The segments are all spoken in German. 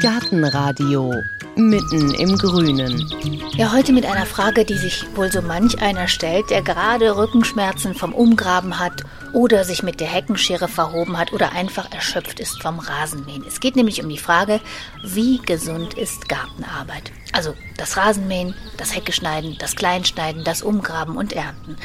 Gartenradio mitten im Grünen. Ja, heute mit einer Frage, die sich wohl so manch einer stellt, der gerade Rückenschmerzen vom Umgraben hat oder sich mit der Heckenschere verhoben hat oder einfach erschöpft ist vom Rasenmähen. Es geht nämlich um die Frage, wie gesund ist Gartenarbeit? Also das Rasenmähen, das Heckeschneiden, das Kleinschneiden, das Umgraben und Ernten.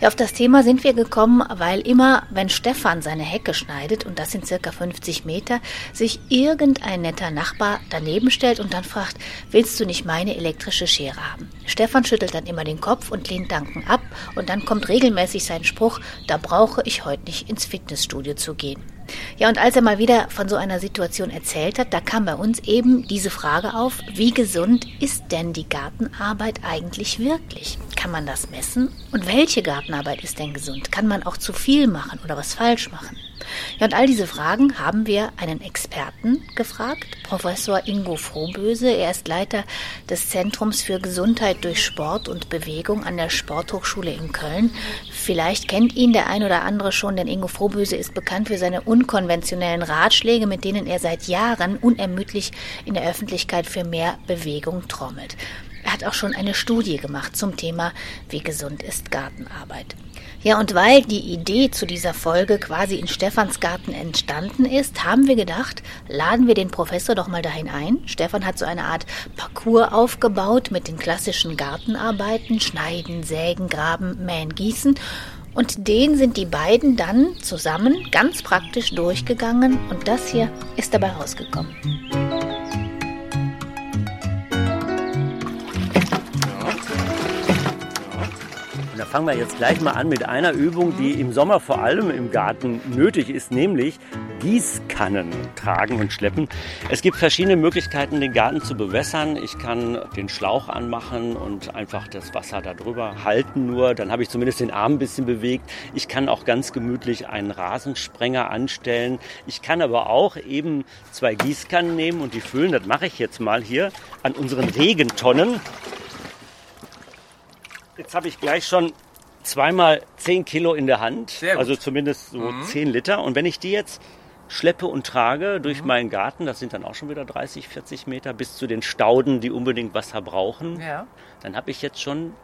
Ja, auf das Thema sind wir gekommen, weil immer, wenn Stefan seine Hecke schneidet, und das sind circa 50 Meter, sich irgendein netter Nachbar daneben stellt und dann fragt, willst du nicht meine elektrische Schere haben? Stefan schüttelt dann immer den Kopf und lehnt Danken ab und dann kommt regelmäßig sein Spruch, da brauche ich heute nicht ins Fitnessstudio zu gehen. Ja, und als er mal wieder von so einer Situation erzählt hat, da kam bei uns eben diese Frage auf, wie gesund ist denn die Gartenarbeit eigentlich wirklich? Kann man das messen? Und welche Gartenarbeit ist denn gesund? Kann man auch zu viel machen oder was falsch machen? Ja, und all diese Fragen haben wir einen Experten gefragt, Professor Ingo Frohböse. Er ist Leiter des Zentrums für Gesundheit durch Sport und Bewegung an der Sporthochschule in Köln. Vielleicht kennt ihn der ein oder andere schon, denn Ingo Frohböse ist bekannt für seine unkonventionellen Ratschläge, mit denen er seit Jahren unermüdlich in der Öffentlichkeit für mehr Bewegung trommelt. Er hat auch schon eine Studie gemacht zum Thema, wie gesund ist Gartenarbeit. Ja, und weil die Idee zu dieser Folge quasi in Stephansgarten entstanden ist, haben wir gedacht, laden wir den Professor doch mal dahin ein. Stefan hat so eine Art Parcours aufgebaut mit den klassischen Gartenarbeiten, Schneiden, Sägen, Graben, Mähen, Gießen. Und den sind die beiden dann zusammen ganz praktisch durchgegangen und das hier ist dabei rausgekommen. Fangen wir jetzt gleich mal an mit einer Übung, die im Sommer vor allem im Garten nötig ist, nämlich Gießkannen tragen und schleppen. Es gibt verschiedene Möglichkeiten, den Garten zu bewässern. Ich kann den Schlauch anmachen und einfach das Wasser darüber halten nur. Dann habe ich zumindest den Arm ein bisschen bewegt. Ich kann auch ganz gemütlich einen Rasensprenger anstellen. Ich kann aber auch eben zwei Gießkannen nehmen und die füllen. Das mache ich jetzt mal hier an unseren Regentonnen. Jetzt habe ich gleich schon zweimal 10 Kilo in der Hand, also zumindest so mhm. 10 Liter. Und wenn ich die jetzt schleppe und trage durch mhm. meinen Garten, das sind dann auch schon wieder 30, 40 Meter bis zu den Stauden, die unbedingt Wasser brauchen, ja. dann habe ich jetzt schon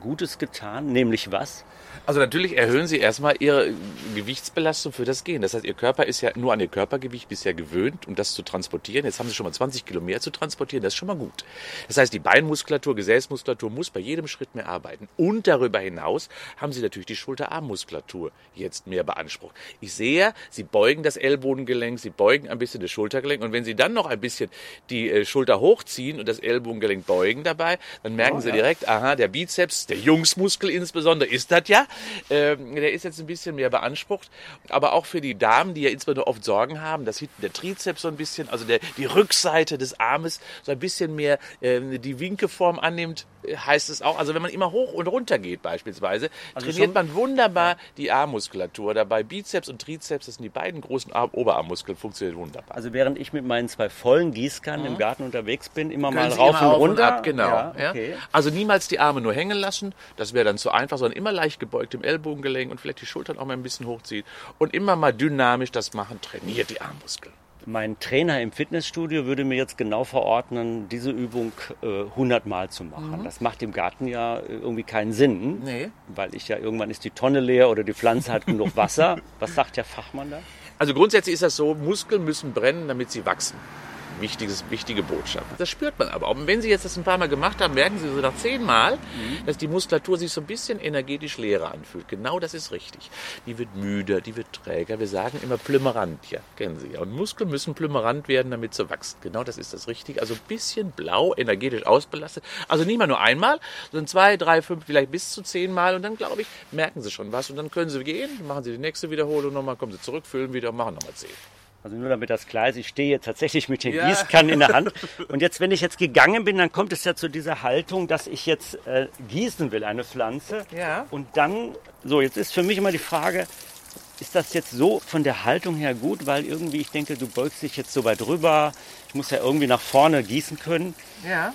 Gutes getan, nämlich was? Also natürlich erhöhen Sie erstmal Ihre Gewichtsbelastung für das Gehen. Das heißt, Ihr Körper ist ja nur an Ihr Körpergewicht bisher gewöhnt, um das zu transportieren. Jetzt haben Sie schon mal 20 Kilo mehr zu transportieren. Das ist schon mal gut. Das heißt, die Beinmuskulatur, Gesäßmuskulatur muss bei jedem Schritt mehr arbeiten. Und darüber hinaus haben Sie natürlich die Schulterarmmuskulatur jetzt mehr beansprucht. Ich sehe, Sie beugen das Ellbogengelenk, Sie beugen ein bisschen das Schultergelenk. Und wenn Sie dann noch ein bisschen die äh, Schulter hochziehen und das Ellbogengelenk beugen dabei, dann merken oh, Sie ja. direkt, aha, der Bizeps, der Jungsmuskel insbesondere ist das ja. Ähm, der ist jetzt ein bisschen mehr beansprucht. Aber auch für die Damen, die ja insbesondere oft Sorgen haben, dass hinten der Trizeps so ein bisschen, also der, die Rückseite des Armes so ein bisschen mehr äh, die Winkeform annimmt, heißt es auch. Also wenn man immer hoch und runter geht beispielsweise, also trainiert man wunderbar die Armmuskulatur. Dabei Bizeps und Trizeps, das sind die beiden großen Arm Oberarmmuskeln, funktioniert wunderbar. Also während ich mit meinen zwei vollen Gießkannen mhm. im Garten unterwegs bin, immer Können mal Sie rauf und runter. Ab, genau. Ja, okay. ja. Also niemals die Arme nur hängen lassen, das wäre dann zu einfach, sondern immer leicht gebeugt im Ellbogengelenk und vielleicht die Schultern auch mal ein bisschen hochziehen und immer mal dynamisch das machen, trainiert die Armmuskeln. Mein Trainer im Fitnessstudio würde mir jetzt genau verordnen, diese Übung äh, 100 Mal zu machen. Mhm. Das macht im Garten ja irgendwie keinen Sinn, nee. weil ich ja irgendwann ist die Tonne leer oder die Pflanze hat genug Wasser. Was sagt der Fachmann da? Also grundsätzlich ist das so, Muskeln müssen brennen, damit sie wachsen wichtiges, wichtige Botschaft. Das spürt man aber. Und wenn Sie jetzt das ein paar Mal gemacht haben, merken Sie so nach zehn Mal, mhm. dass die Muskulatur sich so ein bisschen energetisch leerer anfühlt. Genau das ist richtig. Die wird müder, die wird träger. Wir sagen immer plümerant, ja, kennen Sie ja. Und Muskeln müssen plümerant werden, damit sie wachsen. Genau das ist das Richtige. Also ein bisschen blau, energetisch ausbelastet. Also nicht mal nur einmal, sondern zwei, drei, fünf, vielleicht bis zu zehn Mal. Und dann, glaube ich, merken Sie schon was. Und dann können Sie gehen, machen Sie die nächste Wiederholung nochmal, kommen Sie zurück, füllen wieder, machen nochmal zehn. Also nur damit das klar ist, ich stehe jetzt tatsächlich mit den ja. Gießkannen in der Hand. Und jetzt, wenn ich jetzt gegangen bin, dann kommt es ja zu dieser Haltung, dass ich jetzt äh, gießen will, eine Pflanze. Ja. Und dann, so, jetzt ist für mich immer die Frage, ist das jetzt so von der Haltung her gut? Weil irgendwie, ich denke, du beugst dich jetzt so weit rüber. Ich muss ja irgendwie nach vorne gießen können. Ja.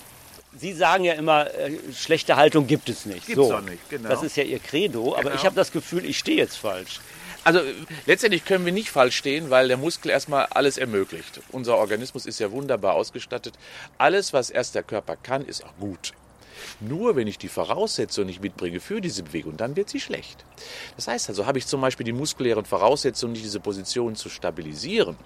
Sie sagen ja immer, äh, schlechte Haltung gibt es nicht. Gibt es so. auch nicht, genau. Das ist ja Ihr Credo. Genau. Aber ich habe das Gefühl, ich stehe jetzt falsch. Also letztendlich können wir nicht falsch stehen, weil der Muskel erstmal alles ermöglicht. Unser Organismus ist ja wunderbar ausgestattet. Alles, was erst der Körper kann, ist auch gut. Nur wenn ich die Voraussetzungen nicht mitbringe für diese Bewegung, dann wird sie schlecht. Das heißt also, habe ich zum Beispiel die muskulären Voraussetzungen, nicht diese Position zu stabilisieren,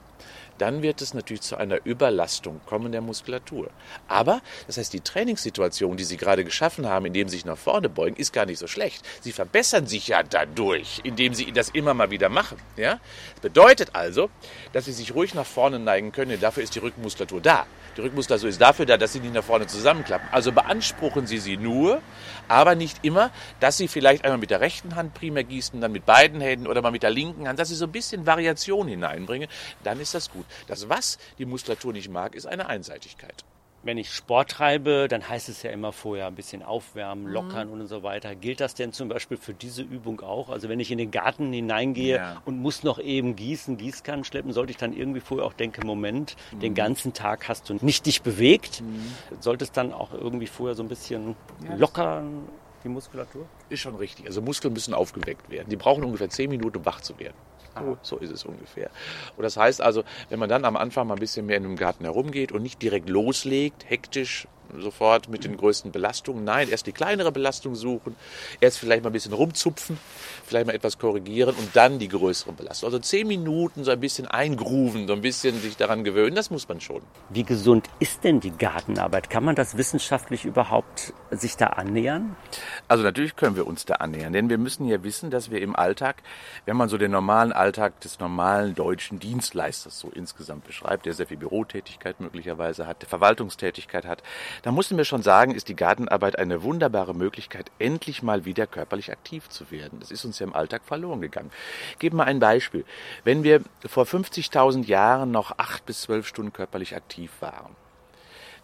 dann wird es natürlich zu einer Überlastung kommen der Muskulatur. Aber, das heißt, die Trainingssituation, die Sie gerade geschaffen haben, indem Sie sich nach vorne beugen, ist gar nicht so schlecht. Sie verbessern sich ja dadurch, indem Sie das immer mal wieder machen. Ja? Das bedeutet also, dass Sie sich ruhig nach vorne neigen können, denn dafür ist die Rückenmuskulatur da. Die Rückenmuskulatur ist dafür da, dass sie nicht nach vorne zusammenklappen. Also beanspruchen Sie sie nur, aber nicht immer, dass Sie vielleicht einmal mit der rechten Hand primär gießen, dann mit beiden Händen oder mal mit der linken Hand, dass Sie so ein bisschen Variation hineinbringen. Dann ist das gut. Das, was die Muskulatur nicht mag, ist eine Einseitigkeit. Wenn ich Sport treibe, dann heißt es ja immer vorher ein bisschen aufwärmen, mhm. lockern mhm. und so weiter. Gilt das denn zum Beispiel für diese Übung auch? Also wenn ich in den Garten hineingehe ja. und muss noch eben gießen, Gießkannen schleppen, sollte ich dann irgendwie vorher auch denken, Moment, mhm. den ganzen Tag hast du nicht dich bewegt. Mhm. Sollte es dann auch irgendwie vorher so ein bisschen ja, lockern, die Muskulatur? Ist schon richtig. Also Muskeln müssen aufgeweckt werden. Die brauchen ungefähr zehn Minuten, um wach zu werden. So, so ist es ungefähr. Und das heißt also, wenn man dann am Anfang mal ein bisschen mehr in dem Garten herumgeht und nicht direkt loslegt, hektisch sofort mit den größten Belastungen. Nein, erst die kleinere Belastung suchen, erst vielleicht mal ein bisschen rumzupfen, vielleicht mal etwas korrigieren und dann die größeren Belastungen. Also zehn Minuten so ein bisschen eingrooven, so ein bisschen sich daran gewöhnen, das muss man schon. Wie gesund ist denn die Gartenarbeit? Kann man das wissenschaftlich überhaupt sich da annähern? Also natürlich können wir uns da annähern, denn wir müssen ja wissen, dass wir im Alltag, wenn man so den normalen Alltag des normalen deutschen Dienstleisters so insgesamt beschreibt, der sehr viel Bürotätigkeit möglicherweise hat, der Verwaltungstätigkeit hat, da mussten wir schon sagen, ist die Gartenarbeit eine wunderbare Möglichkeit, endlich mal wieder körperlich aktiv zu werden. Das ist uns ja im Alltag verloren gegangen. Ich gebe mal ein Beispiel. Wenn wir vor 50.000 Jahren noch acht bis zwölf Stunden körperlich aktiv waren,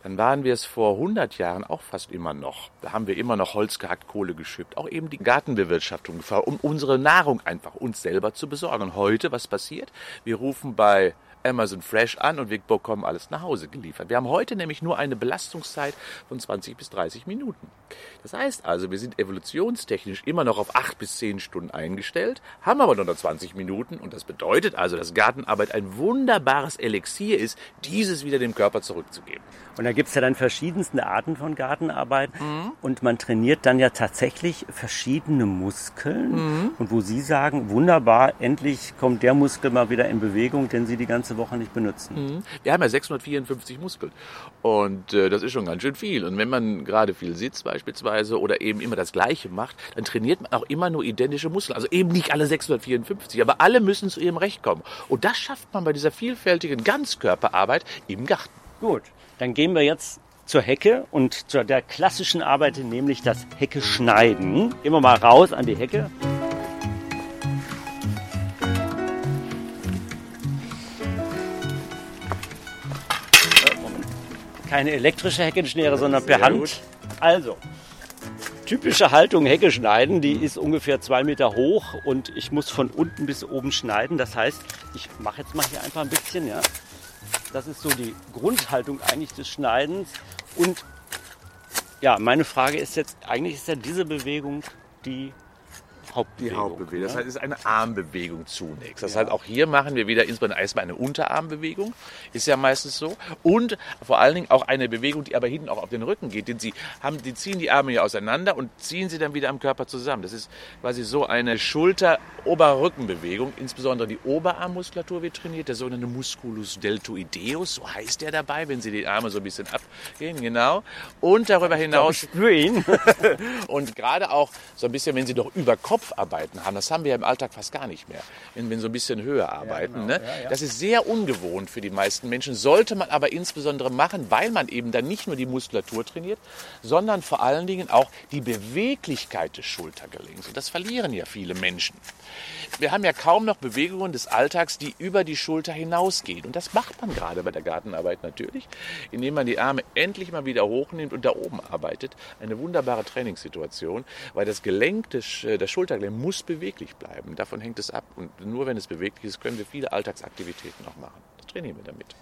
dann waren wir es vor 100 Jahren auch fast immer noch. Da haben wir immer noch Holz gehackt, Kohle geschippt, auch eben die Gartenbewirtschaftung gefahren, um unsere Nahrung einfach uns selber zu besorgen. Und heute, was passiert? Wir rufen bei Amazon Fresh an und wir bekommen alles nach Hause geliefert. Wir haben heute nämlich nur eine Belastungszeit von 20 bis 30 Minuten. Das heißt also, wir sind evolutionstechnisch immer noch auf 8 bis 10 Stunden eingestellt, haben aber nur noch 20 Minuten und das bedeutet also, dass Gartenarbeit ein wunderbares Elixier ist, dieses wieder dem Körper zurückzugeben. Und da gibt es ja dann verschiedenste Arten von Gartenarbeit mhm. und man trainiert dann ja tatsächlich verschiedene Muskeln mhm. und wo Sie sagen, wunderbar, endlich kommt der Muskel mal wieder in Bewegung, den Sie die ganze Woche nicht benutzen. Mhm. Wir haben ja 654 Muskeln und äh, das ist schon ganz schön viel. Und wenn man gerade viel sitzt beispielsweise oder eben immer das Gleiche macht, dann trainiert man auch immer nur identische Muskeln. Also eben nicht alle 654, aber alle müssen zu ihrem Recht kommen. Und das schafft man bei dieser vielfältigen Ganzkörperarbeit im Garten. Gut. Dann gehen wir jetzt zur Hecke und zu der klassischen Arbeit, nämlich das Hecke schneiden. Wir mal raus an die Hecke. Keine elektrische Heckenschnere, sondern per Hand. Also, typische Haltung Hecke schneiden, die ist ungefähr zwei Meter hoch und ich muss von unten bis oben schneiden. Das heißt, ich mache jetzt mal hier einfach ein bisschen, ja. Das ist so die Grundhaltung eigentlich des Schneidens. Und ja, meine Frage ist jetzt, eigentlich ist ja diese Bewegung die Hauptbewegung. Die Hauptbewegung. Ne? Das heißt, es ist eine Armbewegung zunächst. Das ja. heißt, auch hier machen wir wieder insbesondere erstmal eine Unterarmbewegung. Ist ja meistens so. Und vor allen Dingen auch eine Bewegung, die aber hinten auch auf den Rücken geht. Denn sie haben, die ziehen die Arme hier auseinander und ziehen sie dann wieder am Körper zusammen. Das ist quasi so eine Schulter-Oberrückenbewegung. Insbesondere die Oberarmmuskulatur wird trainiert. Der sogenannte Musculus deltoideus, so heißt der dabei, wenn sie die Arme so ein bisschen abgehen. Genau. Und darüber hinaus. Ich ihn. und gerade auch so ein bisschen, wenn sie doch über Kopf Kopfarbeiten haben. Das haben wir im Alltag fast gar nicht mehr, wenn wir so ein bisschen höher arbeiten. Ja, genau. ne? ja, ja. Das ist sehr ungewohnt für die meisten Menschen, sollte man aber insbesondere machen, weil man eben dann nicht nur die Muskulatur trainiert, sondern vor allen Dingen auch die Beweglichkeit des Schultergelenks. Und das verlieren ja viele Menschen. Wir haben ja kaum noch Bewegungen des Alltags, die über die Schulter hinausgehen. Und das macht man gerade bei der Gartenarbeit natürlich, indem man die Arme endlich mal wieder hochnimmt und da oben arbeitet. Eine wunderbare Trainingssituation, weil das Gelenk des, äh, der Schulter Schultergelenk muss beweglich bleiben. Davon hängt es ab. Und nur wenn es beweglich ist, können wir viele Alltagsaktivitäten auch machen. Das trainieren wir damit.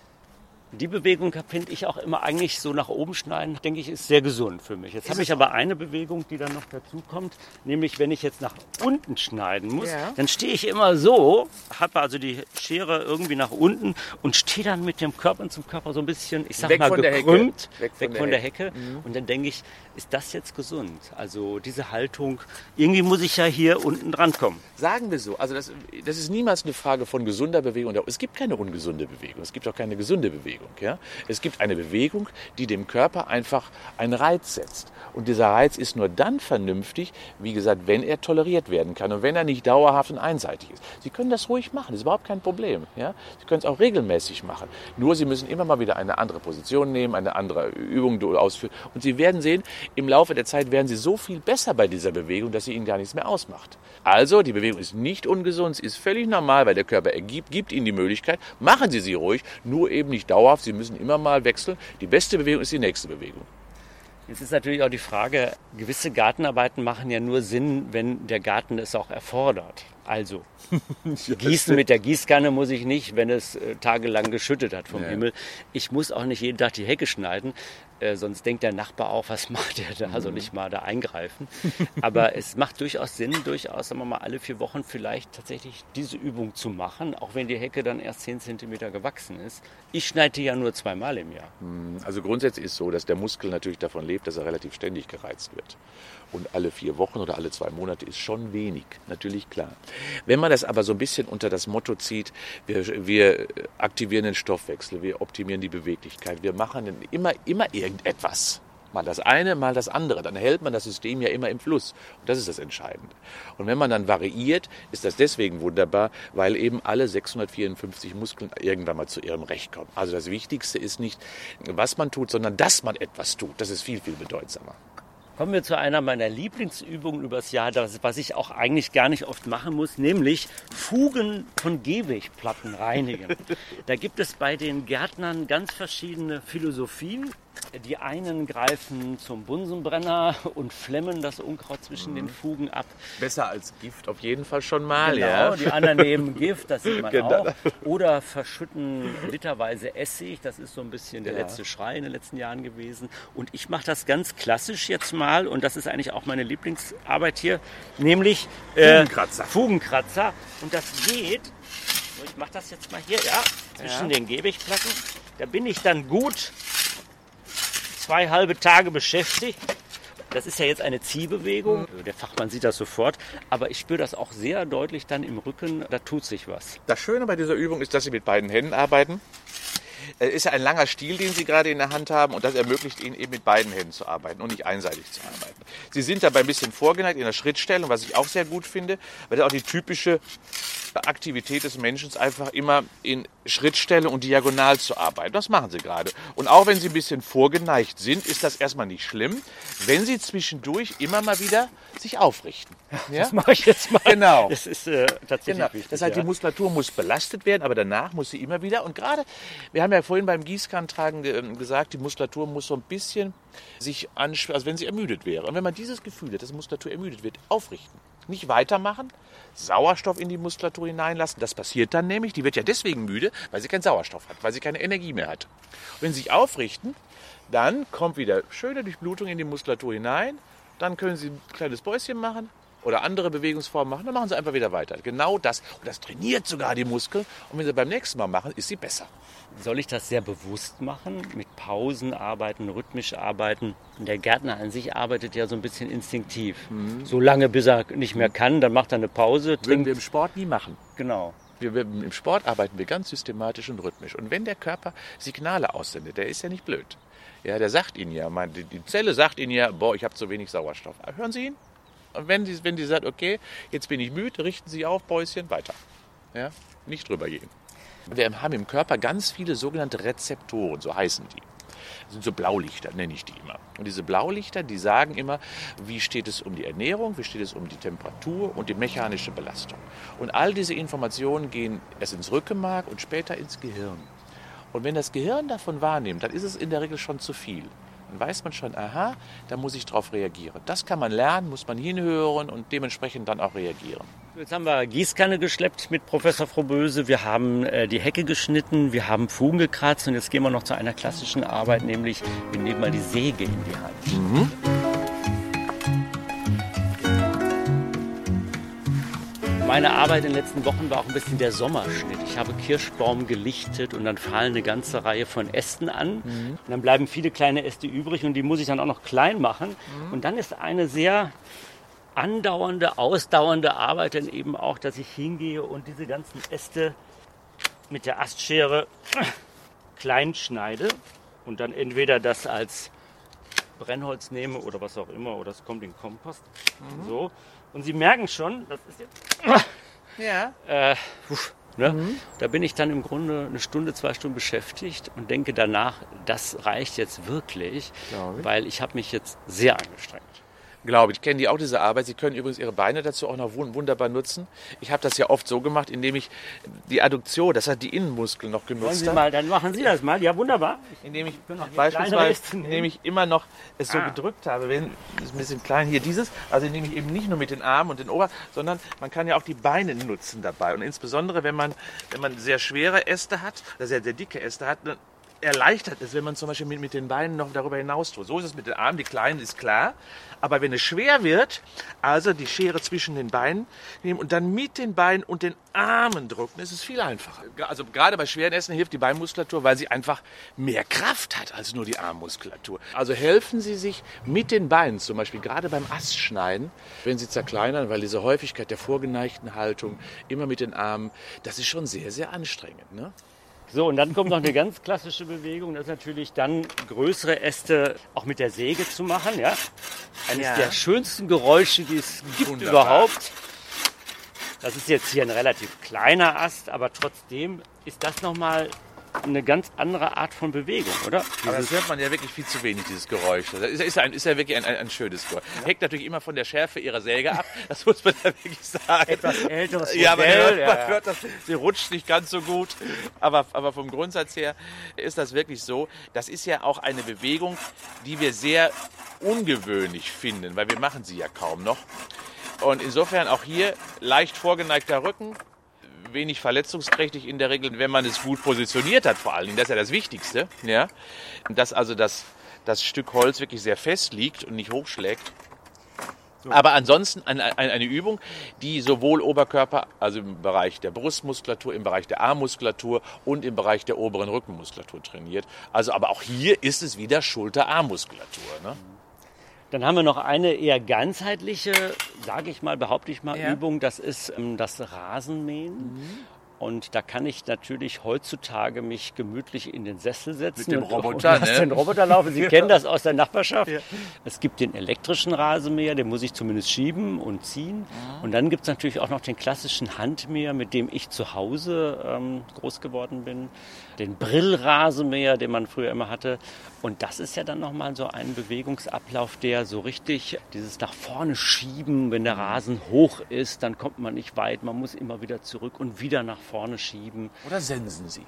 Die Bewegung finde ich auch immer eigentlich so nach oben schneiden, denke ich, ist sehr gesund für mich. Jetzt habe ich aber eine Bewegung, die dann noch dazu kommt, nämlich wenn ich jetzt nach unten schneiden muss, Ja. dann stehe ich immer so, habe also die Schere irgendwie nach unten und stehe dann mit dem Körper zum Körper so ein bisschen, ich sag Weg mal, von der Hecke. gekrümmt, Weg weg von von, der der Hecke. Und dann denke ich, ist das jetzt gesund? Also diese Haltung, irgendwie muss ich ja hier unten dran kommen. Sagen wir so, also das, das ist niemals eine Frage von gesunder Bewegung. Es gibt keine ungesunde Bewegung, es gibt auch keine gesunde Bewegung. Ja? Es gibt eine Bewegung, die dem Körper einfach einen Reiz setzt. Und dieser Reiz ist nur dann vernünftig, wie gesagt, wenn er toleriert werden kann und wenn er nicht dauerhaft und einseitig ist. Sie können das ruhig machen, das ist überhaupt kein Problem. Ja? Sie können es auch regelmäßig machen. Nur Sie müssen immer mal wieder eine andere Position nehmen, eine andere Übung ausführen. Und Sie werden sehen, im Laufe der Zeit werden Sie so viel besser bei dieser Bewegung, dass sie Ihnen gar nichts mehr ausmacht. Also, die Bewegung ist nicht ungesund, sie ist völlig normal, weil der Körper ergibt, gibt Ihnen die Möglichkeit. Machen Sie sie ruhig, nur eben nicht dauerhaft. Sie müssen immer mal wechseln. Die beste Bewegung ist die nächste Bewegung. Jetzt ist natürlich auch die Frage, gewisse Gartenarbeiten machen ja nur Sinn, wenn der Garten es auch erfordert. Also, gießen mit der Gießkanne muss ich nicht, wenn es äh, tagelang geschüttet hat vom Ja. Himmel. Ich muss auch nicht jeden Tag die Hecke schneiden, äh, sonst denkt der Nachbar auch, was macht der da? Soll ich mal da eingreifen? Aber es macht durchaus Sinn, durchaus, sagen wir mal, alle vier Wochen vielleicht tatsächlich diese Übung zu machen, auch wenn die Hecke dann erst 10 Zentimeter gewachsen ist. Ich schneide ja nur zweimal im Jahr. Also grundsätzlich ist so, dass der Muskel natürlich davon lebt, dass er relativ ständig gereizt wird. Und alle vier Wochen oder alle zwei Monate ist schon wenig, natürlich klar. Wenn man das aber so ein bisschen unter das Motto zieht, wir, wir aktivieren den Stoffwechsel, wir optimieren die Beweglichkeit, wir machen immer, immer irgendetwas. Mal das eine, mal das andere. Dann hält man das System ja immer im Fluss. Und das ist das Entscheidende. Und wenn man dann variiert, ist das deswegen wunderbar, weil eben alle 654 Muskeln irgendwann mal zu ihrem Recht kommen. Also das Wichtigste ist nicht, was man tut, sondern dass man etwas tut. Das ist viel, viel bedeutsamer. Kommen wir zu einer meiner Lieblingsübungen übers Jahr, das, was ich auch eigentlich gar nicht oft machen muss, nämlich Fugen von Gehwegplatten reinigen. da gibt es bei den Gärtnern ganz verschiedene Philosophien. Die einen greifen zum Bunsenbrenner und flemmen das Unkraut zwischen den Fugen ab. Besser als Gift auf jeden Fall schon mal, Genau, die anderen nehmen Gift, das sieht man Genau. auch. Oder verschütten literweise Essig, das ist so ein bisschen der letzte Schrei in den letzten Jahren gewesen. Und ich mache das ganz klassisch jetzt mal und das ist eigentlich auch meine Lieblingsarbeit hier, nämlich äh, Fugenkratzer. Fugenkratzer. Und das geht, so, ich mache das jetzt mal hier, ja, zwischen den Gehwegplatten. Da bin ich dann gut zwei halbe Tage beschäftigt. Das ist ja jetzt eine Ziehbewegung. Der Fachmann sieht das sofort. Aber ich spüre das auch sehr deutlich dann im Rücken. Da tut sich was. Das Schöne bei dieser Übung ist, dass Sie mit beiden Händen arbeiten. Es ist ja ein langer Stiel, den Sie gerade in der Hand haben und das ermöglicht Ihnen eben mit beiden Händen zu arbeiten und nicht einseitig zu arbeiten. Sie sind dabei ein bisschen vorgeneigt in der Schrittstellung, was ich auch sehr gut finde, weil das auch die typische Aktivität des Menschen einfach immer in Schrittstellung und diagonal zu arbeiten. Das machen Sie gerade. Und auch wenn Sie ein bisschen vorgeneigt sind, ist das erstmal nicht schlimm, wenn Sie zwischendurch immer mal wieder sich aufrichten. Ja? Das mache ich jetzt mal. Genau. Das ist äh, tatsächlich Genau. wichtig. Das heißt, ja. die Muskulatur muss belastet werden, aber danach muss sie immer wieder. Und gerade, wir haben ja vorhin beim Gießkannentragen ge- ähm, gesagt, die Muskulatur muss so ein bisschen sich anspannen, also wenn sie ermüdet wäre. Und wenn man dieses Gefühl hat, dass die Muskulatur ermüdet wird, aufrichten. Nicht weitermachen, Sauerstoff in die Muskulatur hineinlassen. Das passiert dann nämlich. Die wird ja deswegen müde, weil sie keinen Sauerstoff hat, weil sie keine Energie mehr hat. Und wenn sie sich aufrichten, dann kommt wieder schöne Durchblutung in die Muskulatur hinein. Dann können Sie ein kleines Bäuschen machen oder andere Bewegungsformen machen. Dann machen Sie einfach wieder weiter. Genau das. Und das trainiert sogar die Muskeln. Und wenn Sie beim nächsten Mal machen, ist sie besser. Soll ich das sehr bewusst machen? Mit Pausen arbeiten, rhythmisch arbeiten? Der Gärtner an sich arbeitet ja so ein bisschen instinktiv. So lange, bis er nicht mehr kann, dann macht er eine Pause, Würden trinkt. wir im Sport nie machen. Genau. Wir, wir, Im Sport arbeiten wir ganz systematisch und rhythmisch. Und wenn der Körper Signale aussendet, der ist ja nicht blöd. Ja, der sagt Ihnen ja, mein, die, die Zelle sagt Ihnen ja, boah, ich habe zu wenig Sauerstoff. Hören Sie ihn? Und wenn die, wenn die sagt, okay, jetzt bin ich müde, richten Sie auf, Bäuschen, weiter. Ja, nicht drüber gehen. Wir haben im Körper ganz viele sogenannte Rezeptoren, so heißen die. Das sind so Blaulichter, nenne ich die immer. Und diese Blaulichter, die sagen immer, wie steht es um die Ernährung, wie steht es um die Temperatur und die mechanische Belastung. Und all diese Informationen gehen erst ins Rückenmark und später ins Gehirn. Und wenn das Gehirn davon wahrnimmt, dann ist es in der Regel schon zu viel. Dann weiß man schon, aha, da muss ich drauf reagieren. Das kann man lernen, muss man hinhören und dementsprechend dann auch reagieren. Jetzt haben wir Gießkanne geschleppt mit Professor Froböse, wir haben äh, die Hecke geschnitten, wir haben Fugen gekratzt und jetzt gehen wir noch zu einer klassischen Arbeit, nämlich wir nehmen mal die Säge in die Hand. Mhm. Meine Arbeit in den letzten Wochen war auch ein bisschen der Sommerschnitt. Ich habe Kirschbaum gelichtet und dann fallen eine ganze Reihe von Ästen an. Mhm. Und dann bleiben viele kleine Äste übrig und die muss ich dann auch noch klein machen. Mhm. Und dann ist eine sehr andauernde, ausdauernde Arbeit dann eben auch, dass ich hingehe und diese ganzen Äste mit der Astschere klein schneide und dann entweder das als Brennholz nehme oder was auch immer oder es kommt in Kompost. Mhm. So. Und Sie merken schon, das ist jetzt. Ja. Äh, uff, ne? mhm. Da bin ich dann im Grunde eine Stunde, zwei Stunden beschäftigt und denke danach, das reicht jetzt wirklich, ich. weil ich habe mich jetzt sehr angestrengt glaube ich. Kennen die auch diese Arbeit. Sie können übrigens ihre Beine dazu auch noch wunderbar nutzen. Ich habe das ja oft so gemacht, indem ich die Adduktion, das hat die Innenmuskeln noch genutzt. Wollen Sie mal, dann machen Sie das mal. Ja, wunderbar. Indem ich beispielsweise, indem ich immer noch es so ah. gedrückt habe, wenn, das ist ein bisschen klein hier dieses, also indem ich eben nicht nur mit den Armen und den Ober, sondern man kann ja auch die Beine nutzen dabei. Und insbesondere, wenn man, wenn man sehr schwere Äste hat, sehr, sehr dicke Äste hat, erleichtert es, wenn man zum Beispiel mit, mit den Beinen noch darüber hinaus tut. So ist es mit den Armen, die kleinen ist klar. Aber wenn es schwer wird, also die Schere zwischen den Beinen nehmen und dann mit den Beinen und den Armen drücken, ist es viel einfacher. Also gerade bei schweren Essen hilft die Beinmuskulatur, weil sie einfach mehr Kraft hat als nur die Armmuskulatur. Also helfen Sie sich mit den Beinen, zum Beispiel gerade beim Astschneiden, wenn Sie zerkleinern, weil diese Häufigkeit der vorgeneigten Haltung immer mit den Armen, das ist schon sehr, sehr anstrengend. Ne? So, und dann kommt noch eine ganz klassische Bewegung, das ist natürlich dann größere Äste auch mit der Säge zu machen. Ja? Eines ja. der schönsten Geräusche, die es gibt Wunderbar. überhaupt. Das ist jetzt hier ein relativ kleiner Ast, aber trotzdem ist das nochmal eine ganz andere Art von Bewegung, oder? Aber das hört man ja wirklich viel zu wenig, dieses Geräusch. Das ist, ist, ein, ist ja wirklich ein, ein, ein schönes Geräusch. Ja. Hängt natürlich immer von der Schärfe ihrer Säge ab, das muss man da wirklich sagen. Etwas älteres Modell. Ja, man hört, ja, man hört das, sie rutscht nicht ganz so gut. Aber, aber vom Grundsatz her ist das wirklich so. Das ist ja auch eine Bewegung, die wir sehr ungewöhnlich finden, weil wir machen sie ja kaum noch. Und insofern auch hier leicht vorgeneigter Rücken, wenig verletzungsträchtig in der Regel, wenn man es gut positioniert hat, vor allen Dingen. Das ist ja das Wichtigste. Ja? Dass also das, das Stück Holz wirklich sehr fest liegt und nicht hochschlägt. Aber ansonsten eine, eine, Übung, die sowohl Oberkörper, also im Bereich der Brustmuskulatur, im Bereich der Armmuskulatur und im Bereich der oberen Rückenmuskulatur trainiert. Also, aber auch hier ist es wieder Schulter-Armmuskulatur. Ne? Dann haben wir noch eine eher ganzheitliche, sage ich mal, behaupte ich mal, ja. Übung. Das ist ähm, das Rasenmähen. Mhm. Und da kann ich natürlich heutzutage mich gemütlich in den Sessel setzen. Mit dem Roboter, und, ne? den Roboter laufen. Sie kennen das aus der Nachbarschaft. Ja. Es gibt den elektrischen Rasenmäher, den muss ich zumindest schieben und ziehen. Ja. Und dann gibt es natürlich auch noch den klassischen Handmäher, mit dem ich zu Hause ähm, groß geworden bin. Den Brillrasenmäher, den man früher immer hatte. Und das ist ja dann nochmal so ein Bewegungsablauf, der so richtig dieses nach vorne schieben, wenn der Rasen hoch ist, dann kommt man nicht weit, man muss immer wieder zurück und wieder nach vorne schieben. Oder sensen Sie?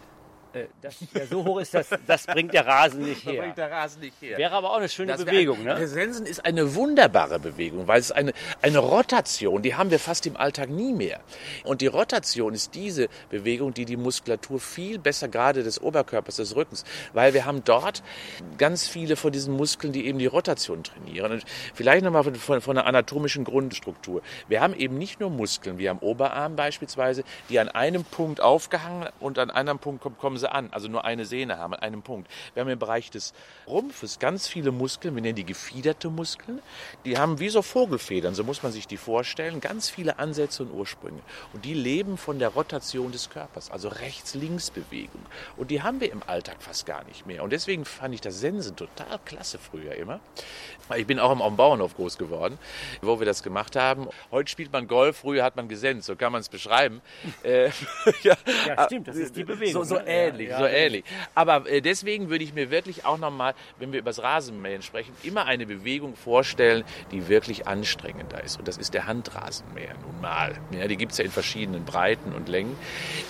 Äh, das, ja, so hoch ist das, das bringt der Rasen nicht her. bringt der Rasen nicht her. Wäre aber auch eine schöne das Bewegung. ne? Sensen ist eine wunderbare Bewegung, weil es eine, eine Rotation, die haben wir fast im Alltag nie mehr. Und die Rotation ist diese Bewegung, die die Muskulatur viel besser, gerade des Oberkörpers, des Rückens, weil wir haben dort ganz viele von diesen Muskeln, die eben die Rotation trainieren. Und vielleicht nochmal von, von, von der anatomischen Grundstruktur. Wir haben eben nicht nur Muskeln, wie am Oberarm beispielsweise, die an einem Punkt aufgehangen und an einem Punkt kommen sie an, also nur eine Sehne haben, an einem Punkt. Wir haben im Bereich des Rumpfes ganz viele Muskeln, wir nennen die gefiederte Muskeln. Die haben wie so Vogelfedern, so muss man sich die vorstellen, ganz viele Ansätze und Ursprünge. Und die leben von der Rotation des Körpers, also Rechts-Links-Bewegung. Und die haben wir im Alltag fast gar nicht mehr. Und deswegen fand ich das Sensen total klasse früher immer. Ich bin auch am, am Bauernhof groß geworden, wo wir das gemacht haben. Heute spielt man Golf, früher hat man gesenzt, so kann man es beschreiben. Äh, ja, ja, stimmt, das ist die Bewegung. So, so ne? Ähnlich, ja, so ähnlich. Aber äh, deswegen würde ich mir wirklich auch nochmal, wenn wir über das Rasenmähen sprechen, immer eine Bewegung vorstellen, die wirklich anstrengender ist. Und das ist der Handrasenmäher nun mal. Ja, die gibt es ja in verschiedenen Breiten und Längen,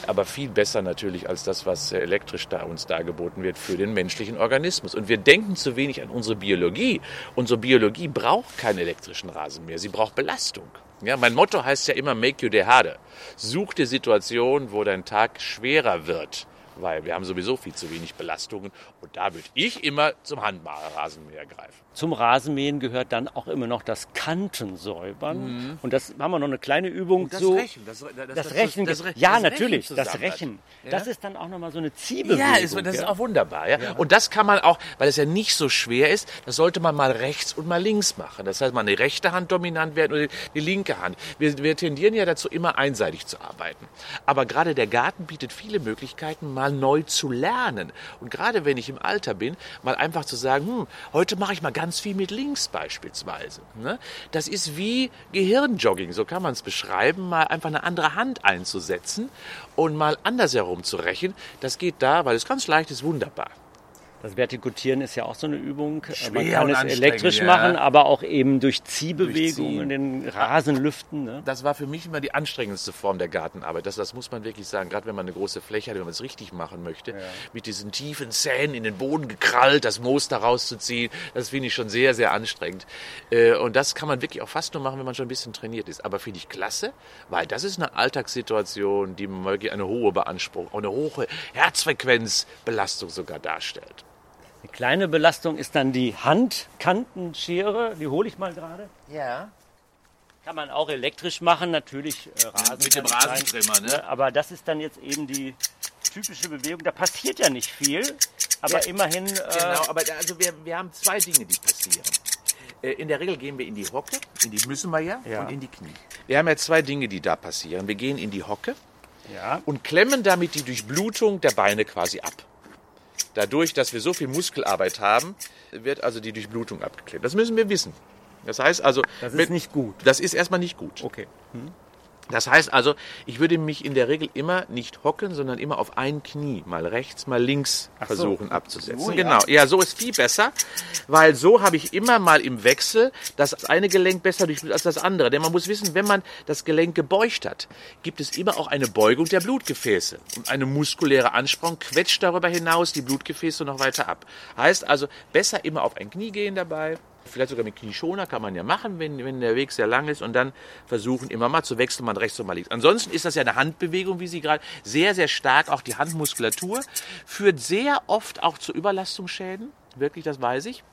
aber viel besser natürlich als das, was äh, elektrisch da uns dargeboten wird für den menschlichen Organismus. Und wir denken zu wenig an unsere Biologie. Unsere Biologie braucht keinen elektrischen Rasenmäher, sie braucht Belastung. Ja, mein Motto heißt ja immer Make you the harder. Such dir Situationen, wo dein Tag schwerer wird weil wir haben sowieso viel zu wenig Belastungen. Und da würde ich immer zum Handrasenmäher greifen. Zum Rasenmähen gehört dann auch immer noch das Kantensäubern. Mhm. Und das haben wir noch eine kleine Übung. Und das so, Rechen. Das, das, das Rechen. Das, ja, natürlich. Das Rechen. Ja? Das ist dann auch nochmal so eine Ziehbewegung. Ja, ist, das ist auch wunderbar. Ja? ja? Und das kann man auch, weil es ja nicht so schwer ist, das sollte man mal rechts und mal links machen. Das heißt, mal die rechte Hand dominant werden oder die linke Hand. Wir, wir tendieren ja dazu, immer einseitig zu arbeiten. Aber gerade der Garten bietet viele Möglichkeiten, mal neu zu lernen. Und gerade wenn ich im Alter bin, mal einfach zu sagen, hm, heute mache ich mal ganz viel mit links beispielsweise. Ne? Das ist wie Gehirnjogging, so kann man es beschreiben, mal einfach eine andere Hand einzusetzen und mal andersherum zu rächen. Das geht da, weil es ganz leicht ist, wunderbar. Das Vertikutieren ist ja auch so eine Übung. Schwer Man kann es elektrisch ja. machen, aber auch eben durch Ziehbewegungen, den Rasen lüften. Ne? Das war für mich immer die anstrengendste Form der Gartenarbeit. Das, das muss man wirklich sagen. Gerade wenn man eine große Fläche hat, wenn man es richtig machen möchte, ja. mit diesen tiefen Zähnen in den Boden gekrallt, das Moos da rauszuziehen, das finde ich schon sehr, sehr anstrengend. Äh, und das kann man wirklich auch fast nur machen, wenn man schon ein bisschen trainiert ist. Aber finde ich klasse, weil das ist eine Alltagssituation, die wirklich eine hohe Beanspruchung, eine hohe Herzfrequenzbelastung sogar darstellt. Eine kleine Belastung ist dann die Handkantenschere. Die hole ich mal gerade. Ja. Kann man auch elektrisch machen, natürlich äh, Rasen mit dem Rasentrimmer. Ne? Aber das ist dann jetzt eben die typische Bewegung. Da passiert ja nicht viel, aber ja, immerhin. Äh, genau, aber also wir, wir haben zwei Dinge, die passieren. Äh, in der Regel gehen wir in die Hocke, in die müssen wir ja, ja, und in die Knie. Wir haben ja zwei Dinge, die da passieren. Wir gehen in die Hocke ja. und klemmen damit die Durchblutung der Beine quasi ab. Dadurch, dass wir so viel Muskelarbeit haben, wird also die Durchblutung abgeklebt. Das müssen wir wissen. Das heißt also. Das ist nicht gut. Das ist erstmal nicht gut. Okay. Hm. Das heißt also, ich würde mich in der Regel immer nicht hocken, sondern immer auf ein Knie, mal rechts, mal links Ach versuchen so. abzusetzen. So, genau. Ja. so ist viel besser, weil so habe ich immer mal im Wechsel das eine Gelenk besser durch als das andere. Denn man muss wissen, wenn man das Gelenk gebeugt hat, gibt es immer auch eine Beugung der Blutgefäße. Und eine muskuläre Anspannung quetscht darüber hinaus die Blutgefäße noch weiter ab. Heißt also, besser immer auf ein Knie gehen dabei, vielleicht sogar mit Knieschoner kann man ja machen, wenn, wenn der Weg sehr lang ist und dann versuchen immer mal zu wechseln, mal rechts und mal links. Ansonsten ist das ja eine Handbewegung, wie Sie gerade, sehr, sehr stark, auch die Handmuskulatur, führt sehr oft auch zu Überlastungsschäden, wirklich, das weiß ich.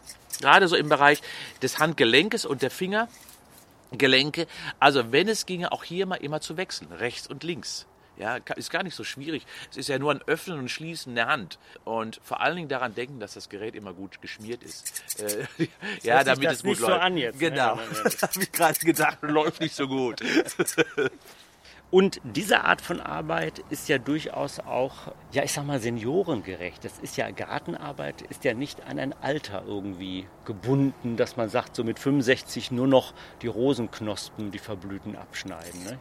Gerade so im Bereich des Handgelenkes und der Fingergelenke. Also wenn es ginge, auch hier mal immer zu wechseln, rechts und links. Ja, ist gar nicht so schwierig. Es ist ja nur ein Öffnen und Schließen der Hand. Und vor allen Dingen daran denken, dass das Gerät immer gut geschmiert ist. Äh, ja, damit es gut läuft. So an jetzt, ne? genau. Ne? das habe ich gerade gedacht, läuft nicht so gut. Und diese Art von Arbeit ist ja durchaus auch, ja, ich sag mal, seniorengerecht. Das ist ja Gartenarbeit, ist ja nicht an ein Alter irgendwie gebunden, dass man sagt, so mit 65 nur noch die Rosenknospen, die Verblüten abschneiden. Ne?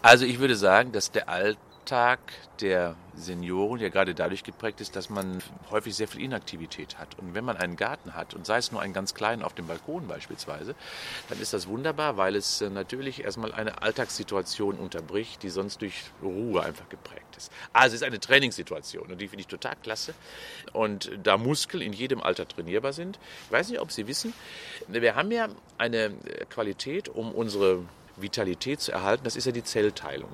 Also ich würde sagen, dass der Alltag der Senioren ja gerade dadurch geprägt ist, dass man häufig sehr viel Inaktivität hat. Und wenn man einen Garten hat und sei es nur einen ganz kleinen auf dem Balkon beispielsweise, dann ist das wunderbar, weil es äh, natürlich erstmal eine Alltagssituation unterbricht, die sonst durch Ruhe einfach geprägt ist. Also es ist eine Trainingssituation und die finde ich total klasse. Und da Muskeln in jedem Alter trainierbar sind. Ich weiß nicht, ob Sie wissen, wir haben ja eine Qualität, um unsere Vitalität zu erhalten, das ist ja die Zellteilung.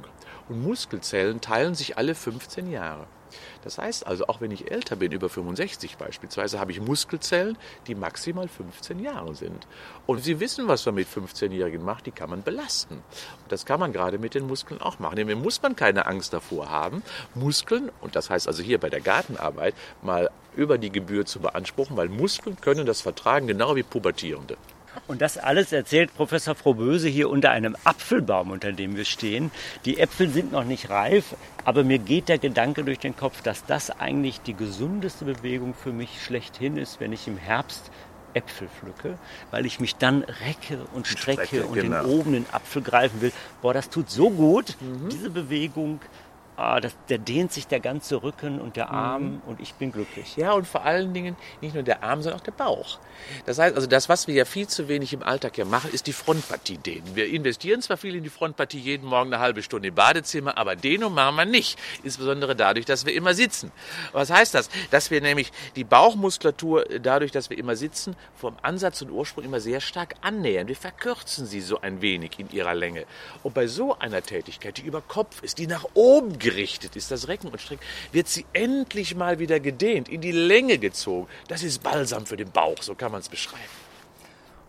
Und Muskelzellen teilen sich alle 15 Jahre. Das heißt also, auch wenn ich älter bin, über 65 beispielsweise, habe ich Muskelzellen, die maximal 15 Jahre sind. Und Sie wissen, was man mit 15-Jährigen macht, die kann man belasten. Und das kann man gerade mit den Muskeln auch machen. Nämlich muss man keine Angst davor haben, Muskeln, und das heißt also hier bei der Gartenarbeit, mal über die Gebühr zu beanspruchen, weil Muskeln können das vertragen, genau wie Pubertierende. Und das alles erzählt Professor Frohböse hier unter einem Apfelbaum, unter dem wir stehen. Die Äpfel sind noch nicht reif, aber mir geht der Gedanke durch den Kopf, dass das eigentlich die gesundeste Bewegung für mich schlechthin ist, wenn ich im Herbst Äpfel pflücke, weil ich mich dann recke und strecke, strecke und genau. den oben den Apfel greifen will. Boah, das tut so gut, mhm. diese Bewegung ah, das, der dehnt sich der ganze Rücken und der Arm mhm. und ich bin glücklich. Ja, und vor allen Dingen nicht nur der Arm, sondern auch der Bauch. Das heißt, also das, was wir ja viel zu wenig im Alltag ja machen, ist die Frontpartie dehnen. Wir investieren zwar viel in die Frontpartie, jeden Morgen eine halbe Stunde im Badezimmer, aber Dehnung machen wir nicht. Insbesondere dadurch, dass wir immer sitzen. Was heißt das? Dass wir nämlich die Bauchmuskulatur, dadurch, dass wir immer sitzen, vom Ansatz und Ursprung immer sehr stark annähern. Wir verkürzen sie so ein wenig in ihrer Länge. Und bei so einer Tätigkeit, die über Kopf ist, die nach oben gerichtet ist, das Recken und Strecken, wird sie endlich mal wieder gedehnt, in die Länge gezogen. Das ist Balsam für den Bauch, so kann man es beschreiben.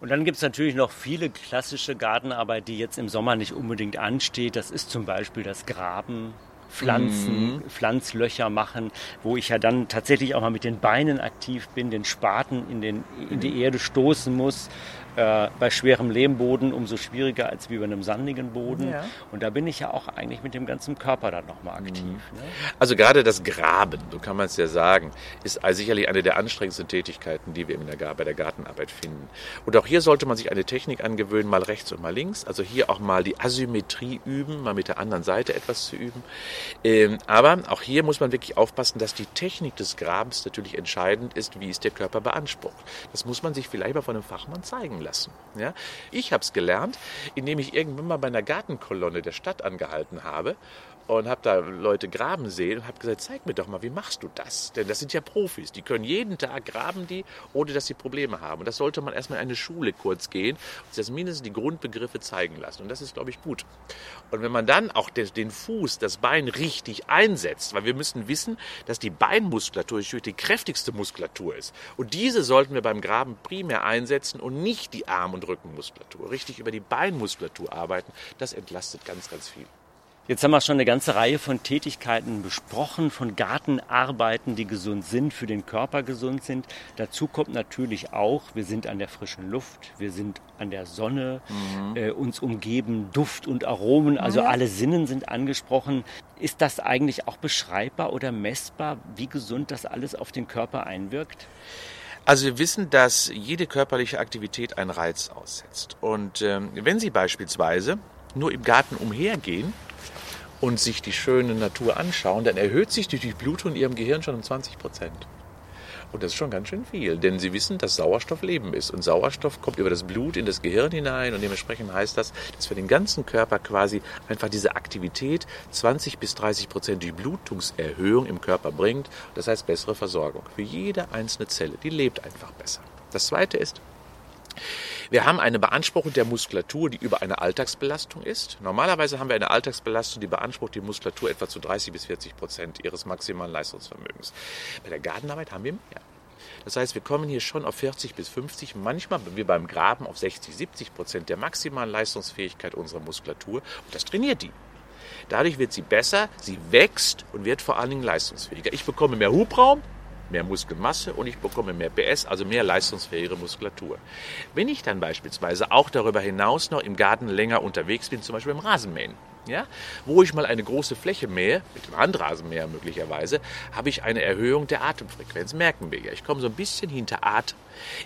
Und dann gibt es natürlich noch viele klassische Gartenarbeit, die jetzt im Sommer nicht unbedingt ansteht. Das ist zum Beispiel das Graben, Pflanzen, mhm. Pflanzlöcher machen, wo ich ja dann tatsächlich auch mal mit den Beinen aktiv bin, den Spaten in, den, in die Erde stoßen muss äh, bei schwerem Lehmboden umso schwieriger als wie bei einem sandigen Boden. Ja. Und da bin ich ja auch eigentlich mit dem ganzen Körper dann nochmal aktiv. Mhm. Ne? Also gerade das Graben, so kann man es ja sagen, ist sicherlich eine der anstrengendsten Tätigkeiten, die wir in der, bei der Gartenarbeit finden. Und auch hier sollte man sich eine Technik angewöhnen, mal rechts und mal links. Also hier auch mal die Asymmetrie üben, mal mit der anderen Seite etwas zu üben. Ähm, aber auch hier muss man wirklich aufpassen, dass die Technik des Grabens natürlich entscheidend ist, wie ist der Körper beansprucht. Das muss man sich vielleicht mal von einem Fachmann zeigen lassen. Ja? Ich habe es gelernt, indem ich irgendwann mal bei einer Gartenkolonne der Stadt angehalten habe und habe da Leute graben sehen und habe gesagt, zeig mir doch mal, wie machst du das? Denn das sind ja Profis, die können jeden Tag graben die, ohne dass sie Probleme haben. Und das sollte man erstmal in eine Schule kurz gehen und sich das mindestens die Grundbegriffe zeigen lassen. Und das ist, glaube ich, gut. Und wenn man dann auch den Fuß, das Bein richtig einsetzt, weil wir müssen wissen, dass die Beinmuskulatur die kräftigste Muskulatur ist. Und diese sollten wir beim Graben primär einsetzen und nicht die Arm- und Rückenmuskulatur. Richtig über die Beinmuskulatur arbeiten, das entlastet ganz, ganz viel. Jetzt haben wir schon eine ganze Reihe von Tätigkeiten besprochen, von Gartenarbeiten, die gesund sind, für den Körper gesund sind. Dazu kommt natürlich auch, wir sind an der frischen Luft, wir sind an der Sonne, mhm. äh, uns umgeben Duft und Aromen, also ja. alle Sinnen sind angesprochen. Ist das eigentlich auch beschreibbar oder messbar, wie gesund das alles auf den Körper einwirkt? Also wir wissen, dass jede körperliche Aktivität einen Reiz aussetzt. Und ähm, wenn Sie beispielsweise nur im Garten umhergehen, und sich die schöne Natur anschauen, dann erhöht sich die Durchblutung in ihrem Gehirn schon um 20 Prozent. Und das ist schon ganz schön viel, denn sie wissen, dass Sauerstoff Leben ist. Und Sauerstoff kommt über das Blut in das Gehirn hinein und dementsprechend heißt das, dass für den ganzen Körper quasi einfach diese Aktivität 20 bis 30 Prozent Durchblutungserhöhung im Körper bringt. Das heißt bessere Versorgung für jede einzelne Zelle. Die lebt einfach besser. Das zweite ist, wir haben eine Beanspruchung der Muskulatur, die über eine Alltagsbelastung ist. Normalerweise haben wir eine Alltagsbelastung, die beansprucht die Muskulatur etwa zu 30 bis 40 Prozent ihres maximalen Leistungsvermögens. Bei der Gartenarbeit haben wir mehr. Das heißt, wir kommen hier schon auf 40 bis 50, manchmal wie beim Graben auf 60, 70 Prozent der maximalen Leistungsfähigkeit unserer Muskulatur. Und das trainiert die. Dadurch wird sie besser, sie wächst und wird vor allen Dingen leistungsfähiger. Ich bekomme mehr Hubraum, mehr Muskelmasse und ich bekomme mehr PS, also mehr leistungsfähige Muskulatur. Wenn ich dann beispielsweise auch darüber hinaus noch im Garten länger unterwegs bin, zum Beispiel im Rasenmähen, ja, wo ich mal eine große Fläche mähe, mit dem Handrasenmäher möglicherweise, habe ich eine Erhöhung der Atemfrequenz, merken wir ja. Ich komme so ein bisschen hinter Atem.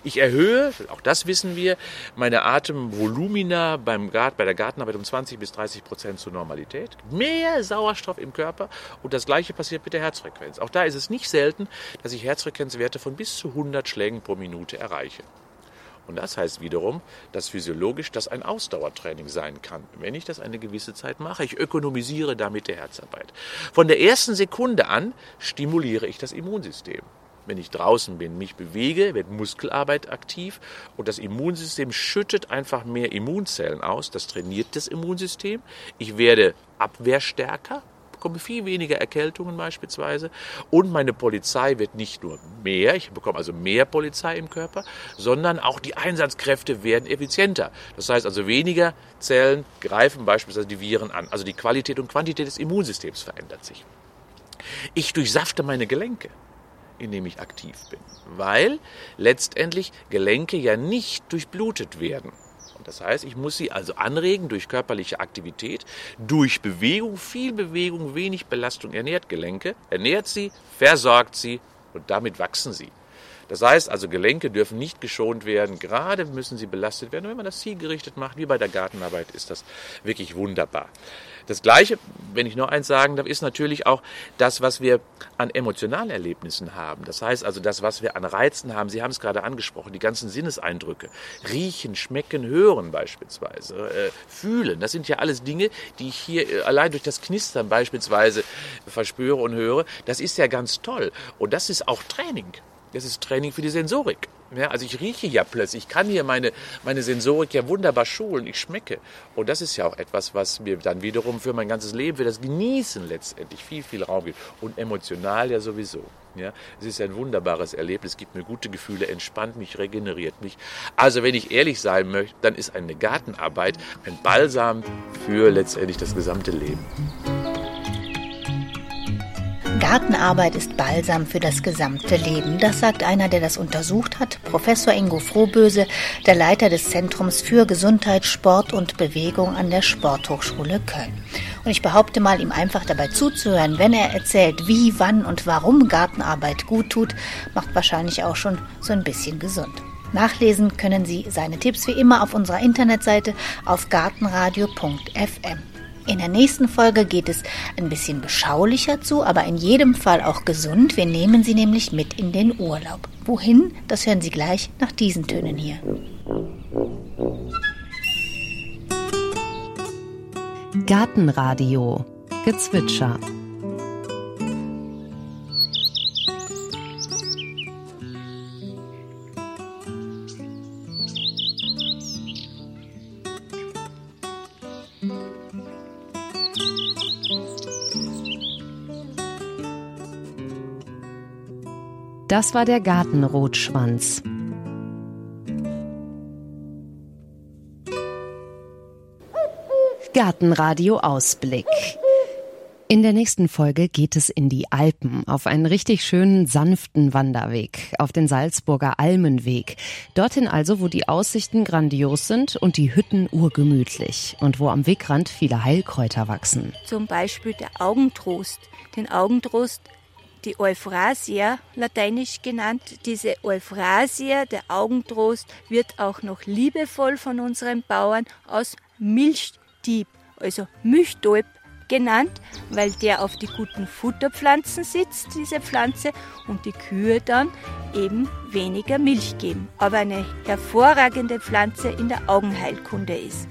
Ich erhöhe, auch das wissen wir, meine Atemvolumina beim Gart, bei der Gartenarbeit um 20 bis 30 Prozent zur Normalität. Mehr Sauerstoff im Körper und das gleiche passiert mit der Herzfrequenz. Auch da ist es nicht selten, dass ich Herzfrequenzwerte von bis zu 100 Schlägen pro Minute erreiche. Und das heißt wiederum, dass physiologisch das ein Ausdauertraining sein kann, wenn ich das eine gewisse Zeit mache. Ich ökonomisiere damit die Herzarbeit. Von der ersten Sekunde an stimuliere ich das Immunsystem. Wenn ich draußen bin, mich bewege, wird Muskelarbeit aktiv und das Immunsystem schüttet einfach mehr Immunzellen aus. Das trainiert das Immunsystem. Ich werde abwehrstärker, bekomme viel weniger Erkältungen beispielsweise. Und meine Polizei wird nicht nur mehr, ich bekomme also mehr Polizei im Körper, sondern auch die Einsatzkräfte werden effizienter. Das heißt also weniger Zellen greifen beispielsweise die Viren an. Also die Qualität und Quantität des Immunsystems verändert sich. Ich durchsafte meine Gelenke indem ich aktiv bin, weil letztendlich Gelenke ja nicht durchblutet werden. Das heißt, ich muss sie also anregen durch körperliche Aktivität, durch Bewegung, viel Bewegung, wenig Belastung ernährt Gelenke, ernährt sie, versorgt sie und damit wachsen sie. Das heißt also, Gelenke dürfen nicht geschont werden, gerade müssen sie belastet werden. Und wenn man das zielgerichtet macht, wie bei der Gartenarbeit, ist das wirklich wunderbar. Das Gleiche, wenn ich noch eins sagen darf, ist natürlich auch das, was wir an emotionalen Erlebnissen haben. Das heißt also das, was wir an Reizen haben. Sie haben es gerade angesprochen, die ganzen Sinneseindrücke. Riechen, schmecken, hören beispielsweise, äh, fühlen. Das sind ja alles Dinge, die ich hier äh, allein durch das Knistern beispielsweise verspüre und höre. Das ist ja ganz toll. Und das ist auch Training. Das ist Training für die Sensorik. Ja, also ich rieche ja plötzlich, ich kann hier meine, meine Sensorik ja wunderbar schulen, ich schmecke. Und das ist ja auch etwas, was mir dann wiederum für mein ganzes Leben, für das Genießen letztendlich viel, viel Raum gibt. Und emotional ja sowieso. Ja, es ist ein wunderbares Erlebnis, gibt mir gute Gefühle, entspannt mich, regeneriert mich. Also wenn ich ehrlich sein möchte, dann ist eine Gartenarbeit ein Balsam für letztendlich das gesamte Leben. Gartenarbeit ist Balsam für das gesamte Leben. Das sagt einer, der das untersucht hat, Professor Ingo Frohböse, der Leiter des Zentrums für Gesundheit, Sport und Bewegung an der Sporthochschule Köln. Und ich behaupte mal, ihm einfach dabei zuzuhören, wenn er erzählt, wie, wann und warum Gartenarbeit gut tut, macht wahrscheinlich auch schon so ein bisschen gesund. Nachlesen können Sie seine Tipps wie immer auf unserer Internetseite auf gartenradio.fm. In der nächsten Folge geht es ein bisschen beschaulicher zu, aber in jedem Fall auch gesund. Wir nehmen Sie nämlich mit in den Urlaub. Wohin? Das hören Sie gleich nach diesen Tönen hier. Gartenradio Gezwitscher Das war der Gartenrotschwanz. Gartenradio Ausblick. In der nächsten Folge geht es in die Alpen, auf einen richtig schönen, sanften Wanderweg, auf den Salzburger Almenweg. Dorthin also, wo die Aussichten grandios sind und die Hütten urgemütlich und wo am Wegrand viele Heilkräuter wachsen. Zum Beispiel der Augentrost. Den Augentrost die Euphrasia, lateinisch genannt. Diese Euphrasia, der Augentrost, wird auch noch liebevoll von unseren Bauern aus Milchdieb, also Milchdolb genannt, weil der auf die guten Futterpflanzen sitzt, diese Pflanze, und die Kühe dann eben weniger Milch geben, aber eine hervorragende Pflanze in der Augenheilkunde ist.